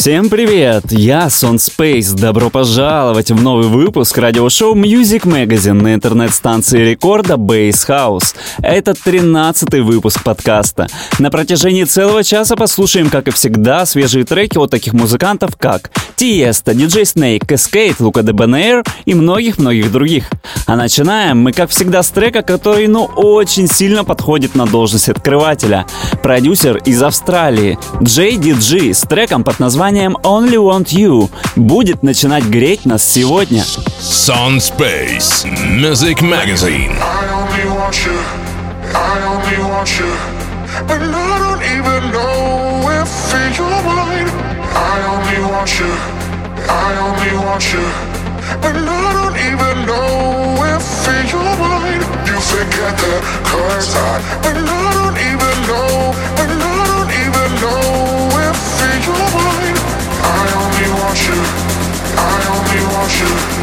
Всем привет! Я Сон Space. Добро пожаловать в новый выпуск радиошоу Music Magazine на интернет-станции рекорда Base House. Это 13-й выпуск подкаста. На протяжении целого часа послушаем, как и всегда, свежие треки от таких музыкантов, как Тиеста, DJ Snake, Cascade, Лука Debonair и многих-многих других. А начинаем мы, как всегда, с трека, который, ну, очень сильно подходит на должность открывателя. Продюсер из Австралии JDG с треком под названием названием Only Want You будет начинать греть нас сегодня. Sun Space Music Magazine. I only want you, I only want you, and I don't even know if you're mine. I only want you, I only want you, and I don't even know if you're mine. You forget the cards I, and I don't even know, you.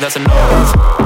That's a no.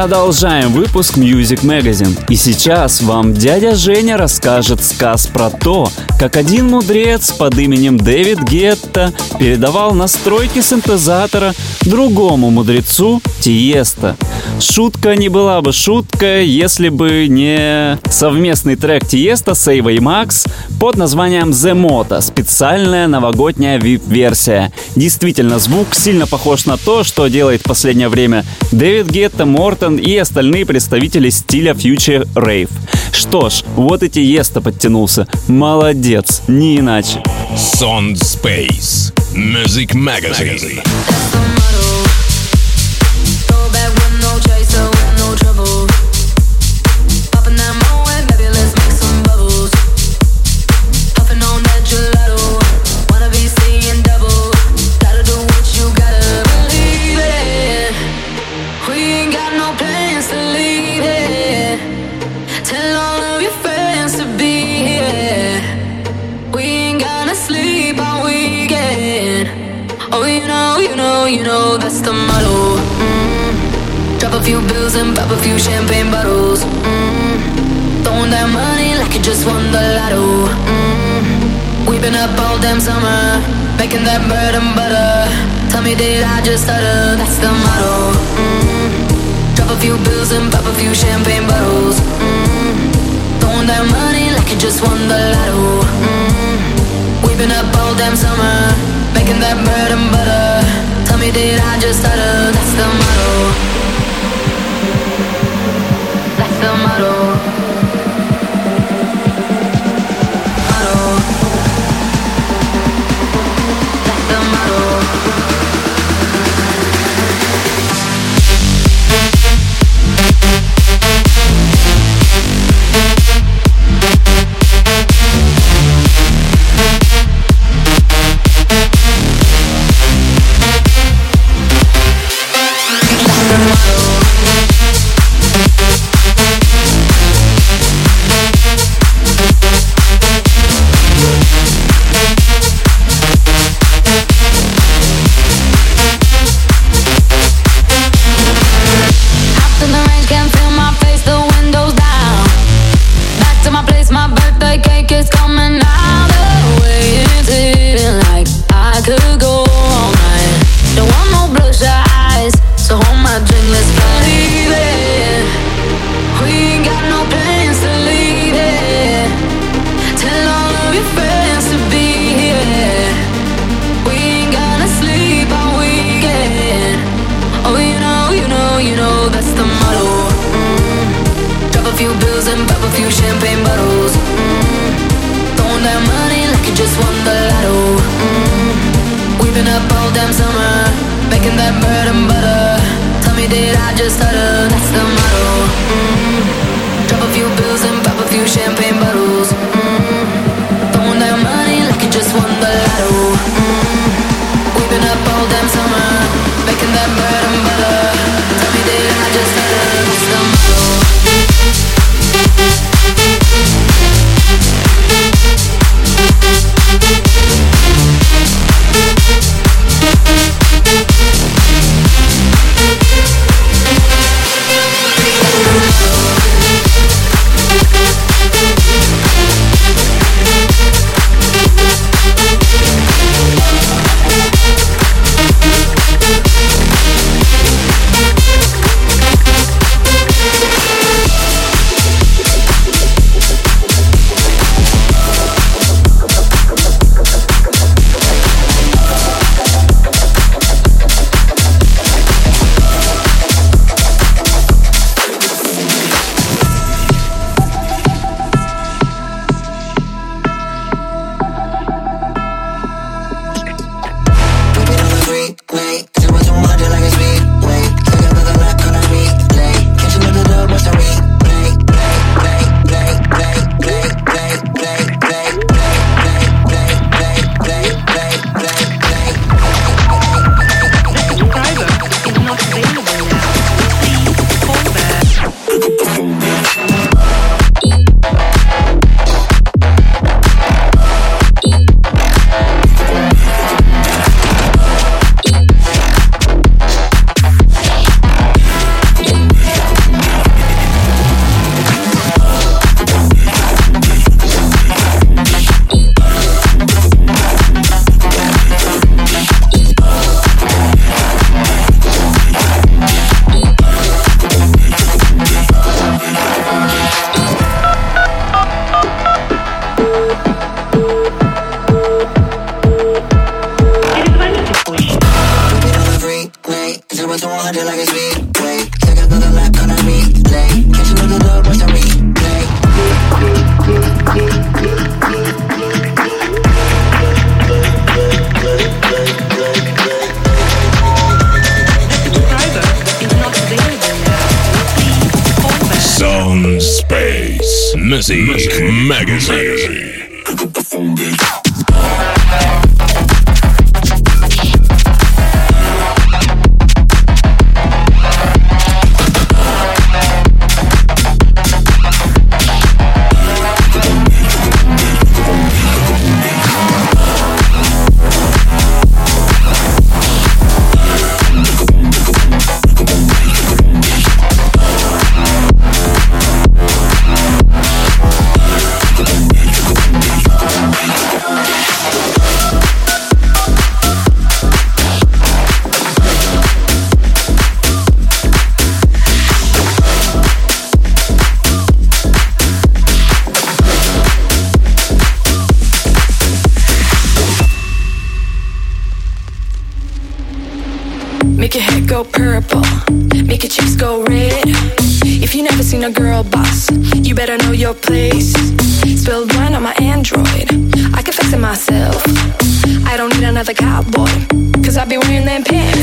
Продолжаем выпуск Music Magazine. И сейчас вам дядя Женя расскажет сказ про то, как один мудрец под именем Дэвид Гетта передавал настройки синтезатора другому мудрецу Тиеста. Шутка не была бы шуткой, если бы не совместный трек Тиеста с Эйвой Макс под названием The Moto, специальная новогодняя VIP-версия. Действительно, звук сильно похож на то, что делает в последнее время Дэвид Гетта, Мортон и остальные представители стиля Future Rave. Что ж, вот и Тиеста подтянулся. Молодец, не иначе. Sound Space Music Magazine. Few bills and pop a few champagne bottles. Mm. Throwing that money like you just won the lotto. Mm. We've been up all damn summer, making that bread and butter. Tell me, did I just stutter? That's the motto. Mm. Drop a few bills and pop a few champagne bottles. Mm. Throwing that money like you just won the lotto. Mm. We've been up all damn summer, making that bread and butter. Me, I just stutter? That's the motto That's the model birthday cake is coming out the way. It's eating like I could go Tell me, did I just stutter? That's the motto. Mm. Drop a few bills and pop a few champagne bottles. Mm. Throwing that money like you just won the mm. up all summer, making that bread. another cowboy. Cause I be wearing them pants.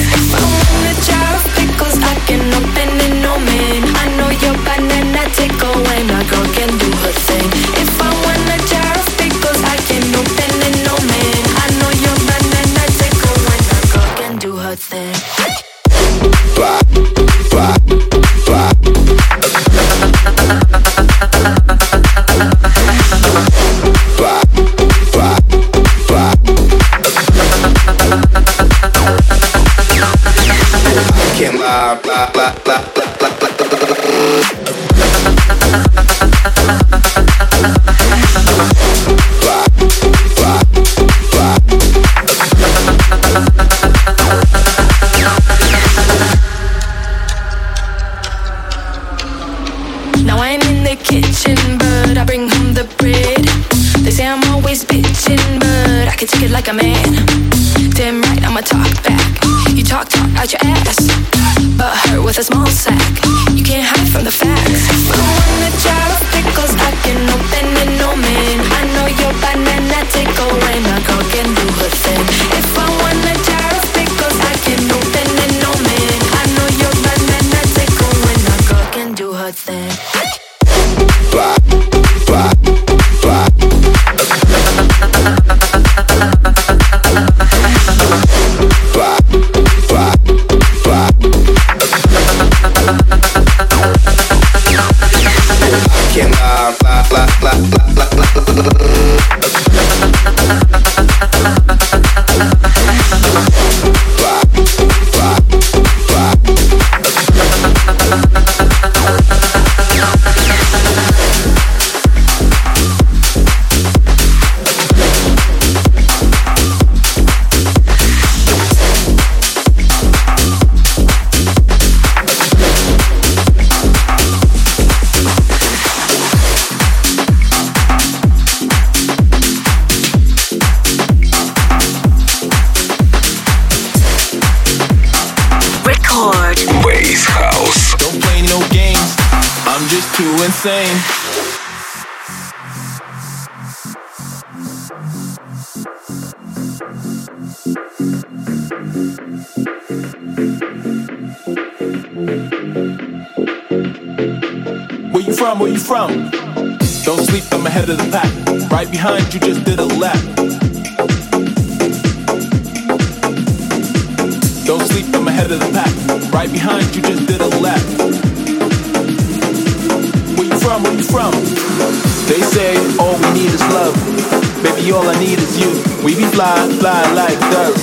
fly, fly like dirt.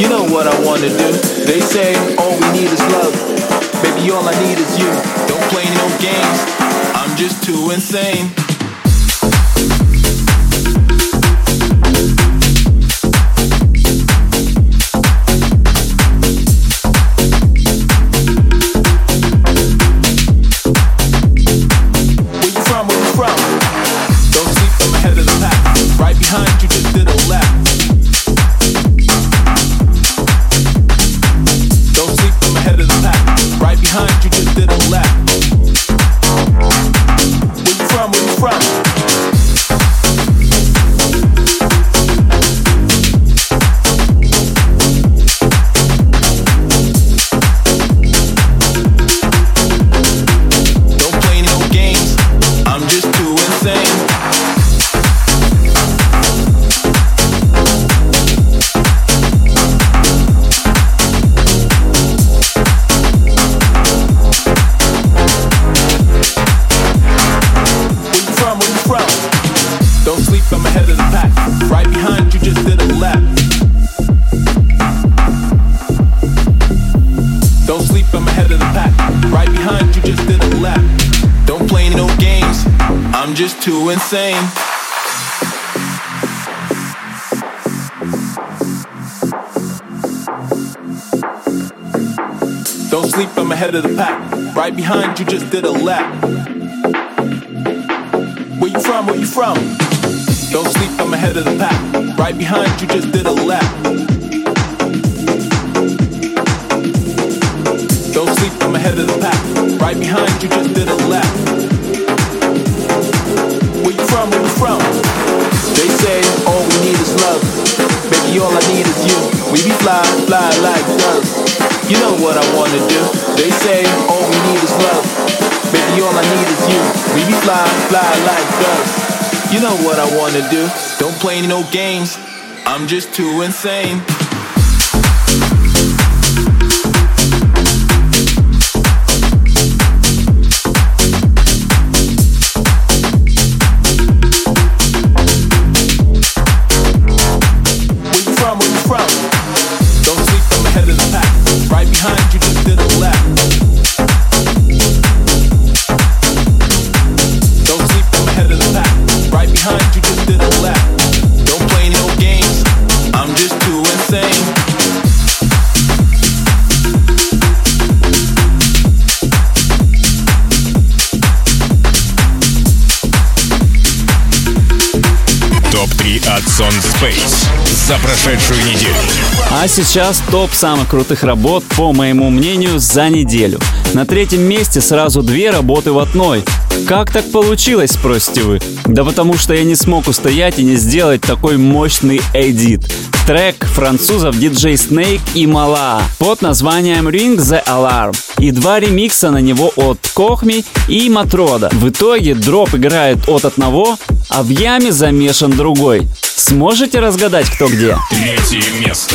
You know what I wanna do. They say all we need is love. Baby, all I need is you. Don't play no games. I'm just too insane. Play no games. I'm just too insane. За прошедшую неделю. А сейчас топ самых крутых работ, по моему мнению, за неделю. На третьем месте сразу две работы в одной. Как так получилось, спросите вы? Да потому что я не смог устоять и не сделать такой мощный эдит. Трек французов DJ Snake и Мала под названием Ring the Alarm и два ремикса на него от Кохми и Матрода. В итоге дроп играет от одного, а в яме замешан другой. Сможете разгадать, кто где? Третье место.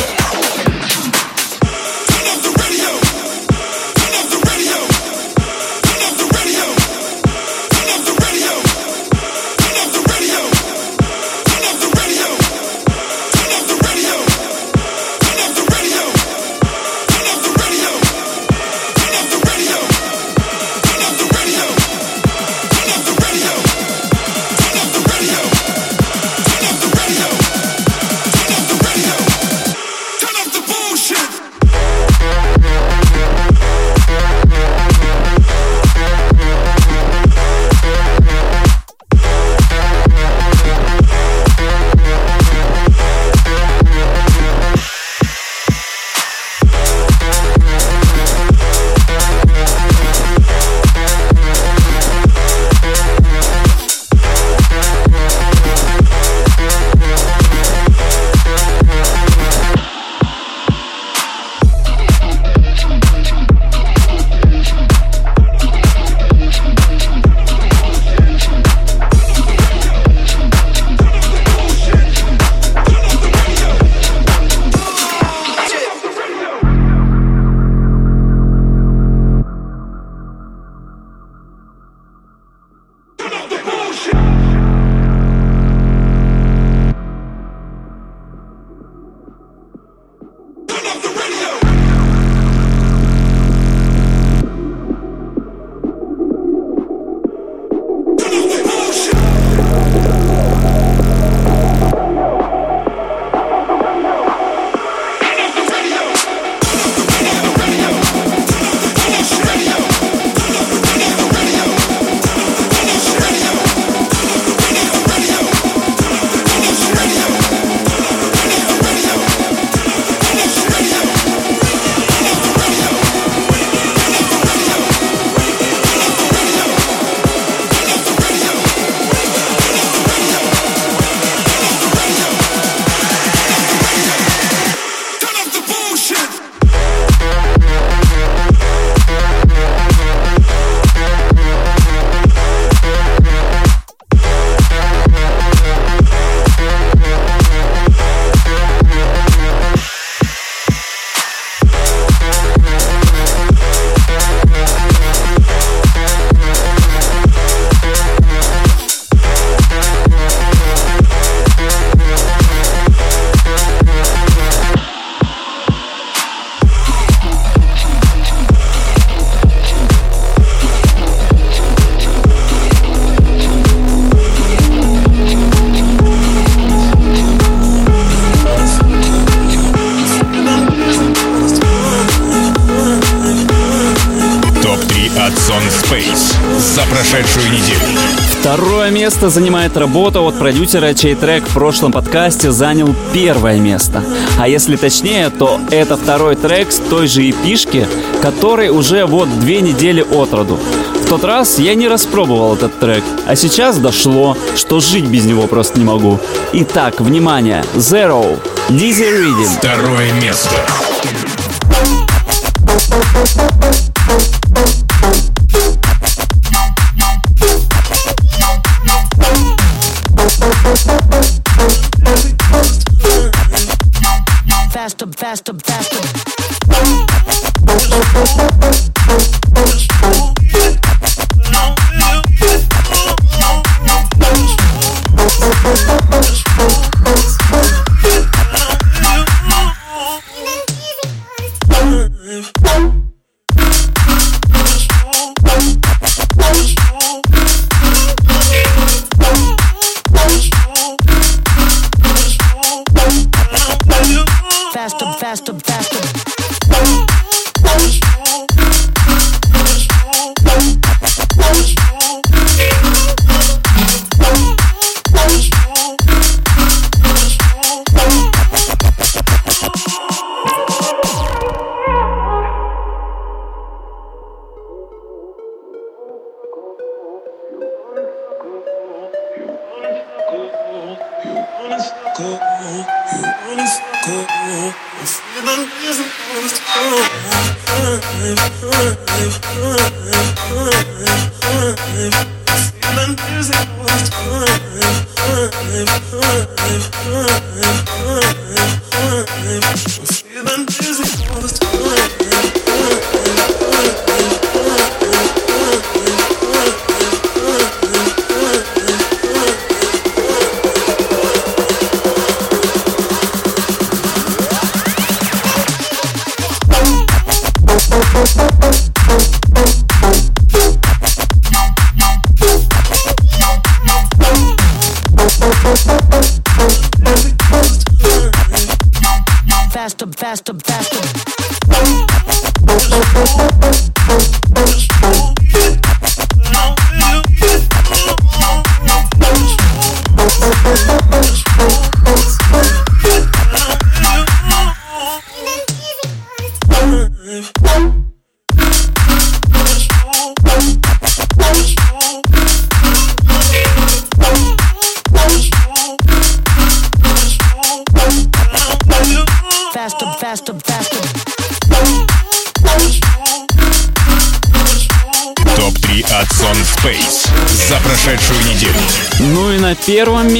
Место занимает работа от продюсера, чей трек в прошлом подкасте занял первое место. А если точнее, то это второй трек с той же эпишки, который уже вот две недели от роду. В тот раз я не распробовал этот трек, а сейчас дошло, что жить без него просто не могу. Итак, внимание, Zero, Dizzy Reading. Второе место.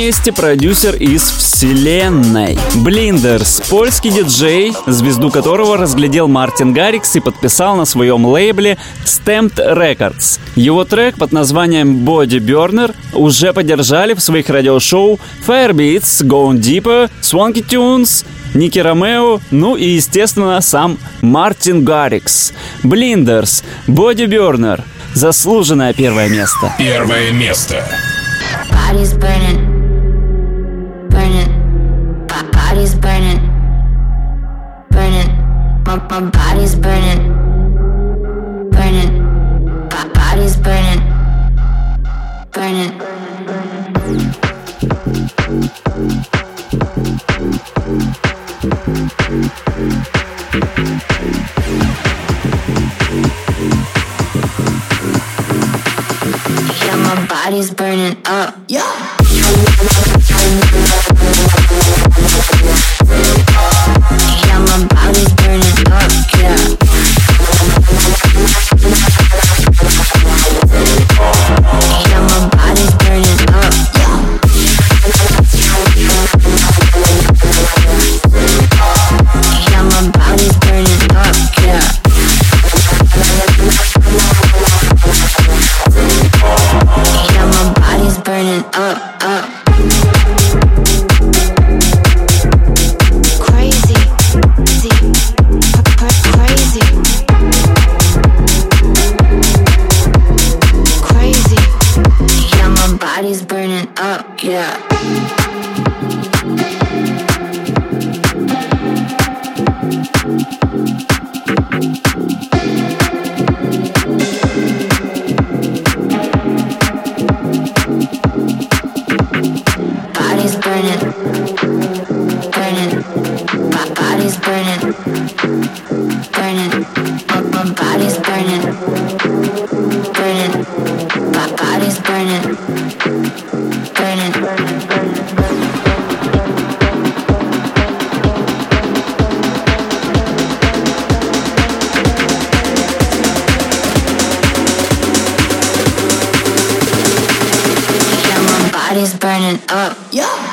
Месте продюсер из вселенной. Блиндерс, польский диджей, звезду которого разглядел Мартин Гаррикс и подписал на своем лейбле Stamped Records. Его трек под названием Body Burner уже поддержали в своих радиошоу Firebeats, Going Deeper, Swanky Tunes, Ники Ромео, ну и, естественно, сам Мартин Гаррикс. Блиндерс, Body Burner. Заслуженное первое место. Первое место. Burning, burning, My, my body's burning, burning, Bo- bodies burning, burning. Yeah, my body's burning up. Yeah, my body's burning up. Yeah. Yeah. body's burning, burning. My, my body's burning, burning. My body's burning, burning. Yeah, my body's burning up. Yeah.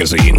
Magazine.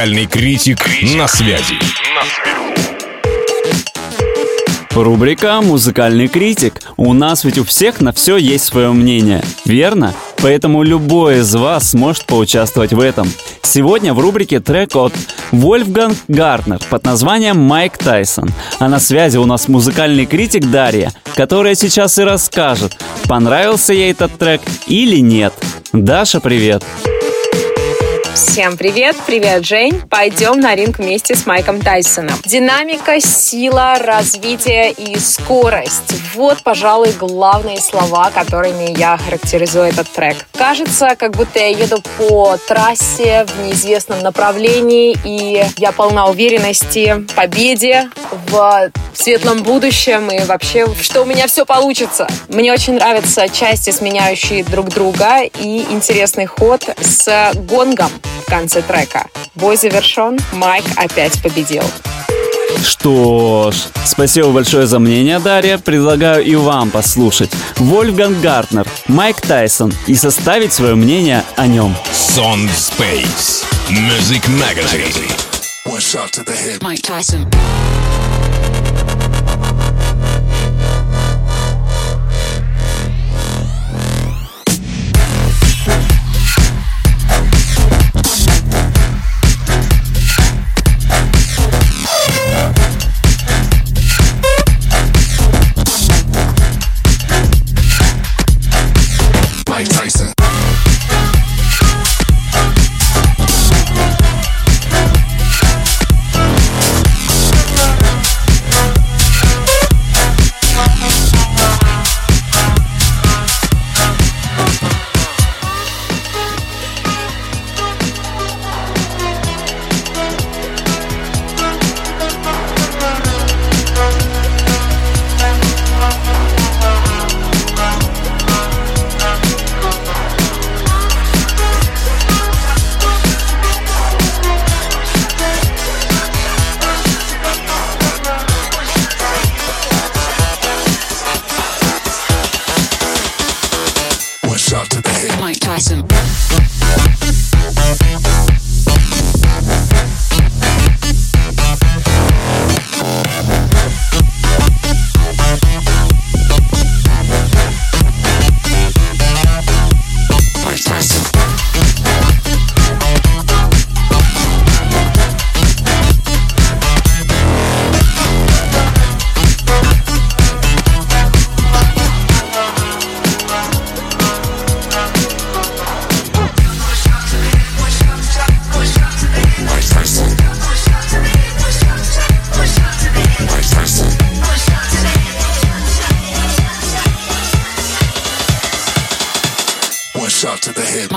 Музыкальный критик на связи. Рубрика «Музыкальный критик». У нас ведь у всех на все есть свое мнение, верно? Поэтому любой из вас сможет поучаствовать в этом. Сегодня в рубрике трек от Вольфганг Гартнер под названием «Майк Тайсон». А на связи у нас музыкальный критик Дарья, которая сейчас и расскажет, понравился ей этот трек или нет. Даша, привет! Привет! Всем привет! Привет, Жень! Пойдем на ринг вместе с Майком Тайсоном. Динамика, сила, развитие и скорость. Вот, пожалуй, главные слова, которыми я характеризую этот трек. Кажется, как будто я еду по трассе в неизвестном направлении, и я полна уверенности в победе, в светлом будущем и вообще, что у меня все получится. Мне очень нравятся части, сменяющие друг друга, и интересный ход с гонгом в конце трека. Бой завершен, Майк опять победил. Что ж, спасибо большое за мнение, Дарья. Предлагаю и вам послушать Вольфганг Гартнер, Майк Тайсон и составить свое мнение о нем. Sound Space Music Magazine. One shot to the head. Mike Tyson.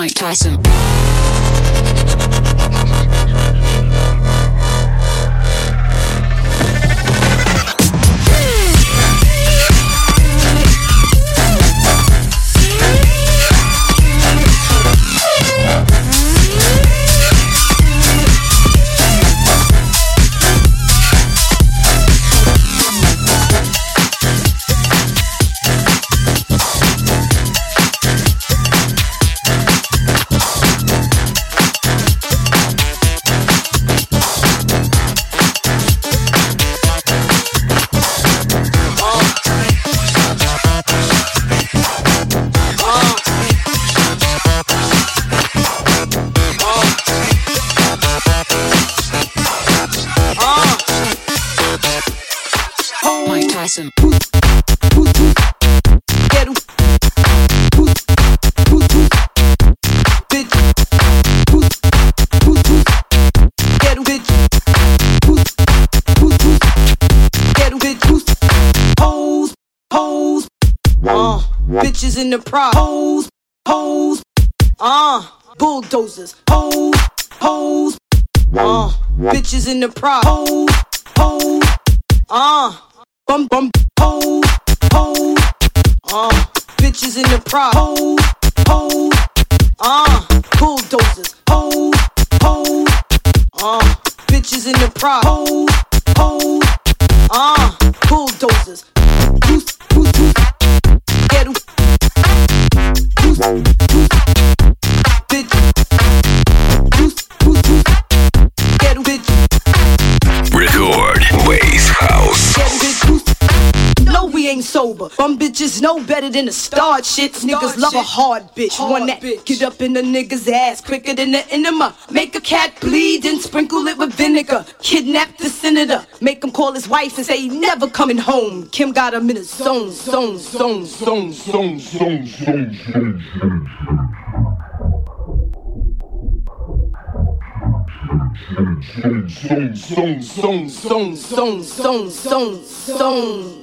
Mike Tyson. The pride. Hoes, hoes, uh, bulldozers. Hoes, hoes, uh, bitches in the pride. Hoes, hoes, uh, bum bum. Hoes, hoes, uh, bitches in the pride. Hoes, hoes, uh, bulldozers. Hoes, hoes, uh, bitches in the pride. Hoes, hoes, uh, bulldozers. Sober. Bum bitches know better than to start shit. Niggas love a hard bitch. One that get up in the nigga's ass quicker than the enema. Make a cat bleed and sprinkle it with vinegar. Kidnap the senator. Make him call his wife and say he never coming home. Kim got him in a zone, zone, zone, zone, zone, zone, zone, zone. Zone, zone, zone, zone, zone, zone, zone, zone.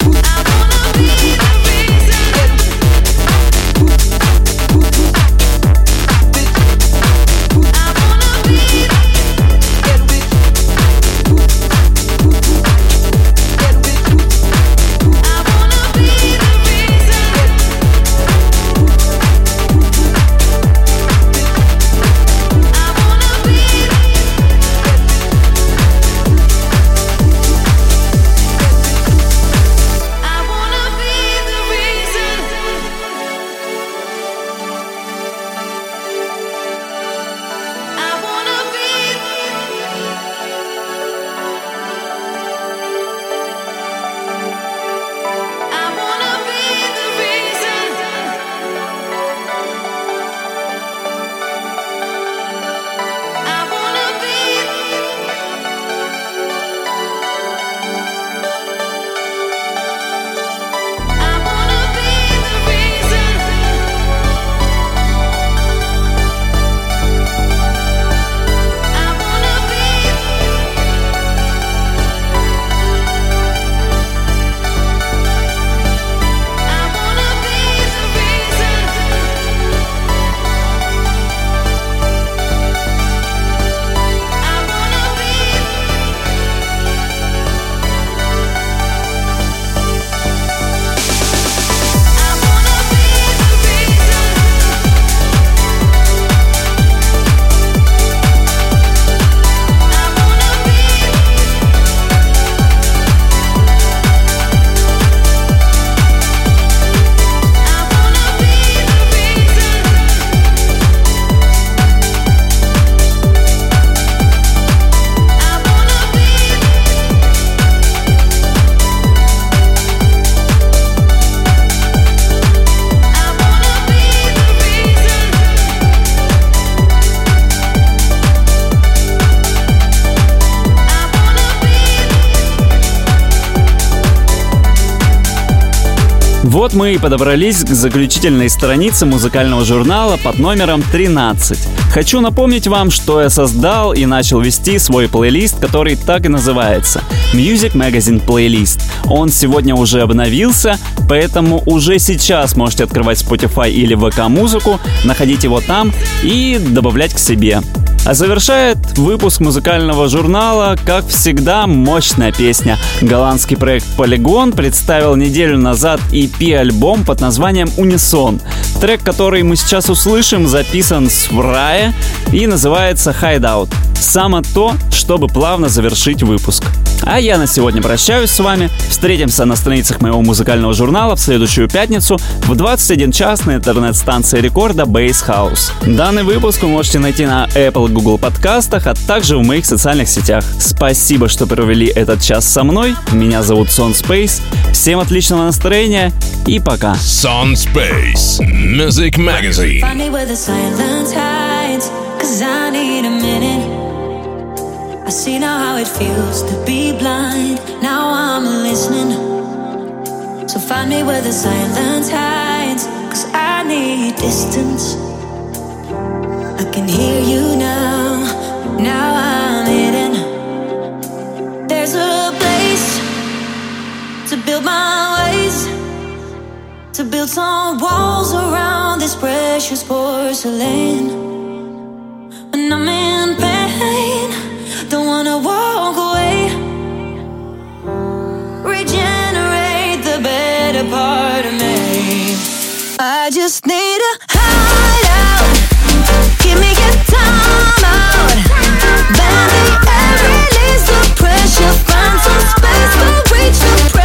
I wanna be мы и подобрались к заключительной странице музыкального журнала под номером 13. Хочу напомнить вам, что я создал и начал вести свой плейлист, который так и называется Music Magazine Playlist. Он сегодня уже обновился, поэтому уже сейчас можете открывать Spotify или VK музыку, находить его там и добавлять к себе. А завершает выпуск музыкального журнала, как всегда, мощная песня. Голландский проект Polygon представил неделю назад EP-альбом под названием «Унисон». Трек, который мы сейчас услышим, записан с Врая и называется «Hideout». Само то, чтобы плавно завершить выпуск. А я на сегодня прощаюсь с вами. Встретимся на страницах моего музыкального журнала в следующую пятницу в 21 час на интернет-станции рекорда Base House. Данный выпуск вы можете найти на Apple Google подкастах, а также в моих социальных сетях. Спасибо, что провели этот час со мной. Меня зовут Сон Space. Всем отличного настроения и пока. Sun Space Music Magazine. Find me where the silence hides, cause I need a minute. I see now how it feels to be blind. Now I'm listening. So find me where the silence hides, cause I need distance. I can hear you now. Now I'm hidden. There's a place to build my ways. To build some walls around this precious porcelain. When I'm in pain, don't wanna walk away. Regenerate the better part of me. I just need a hideout. Give me a out. The air, release the pressure. Find some space, reach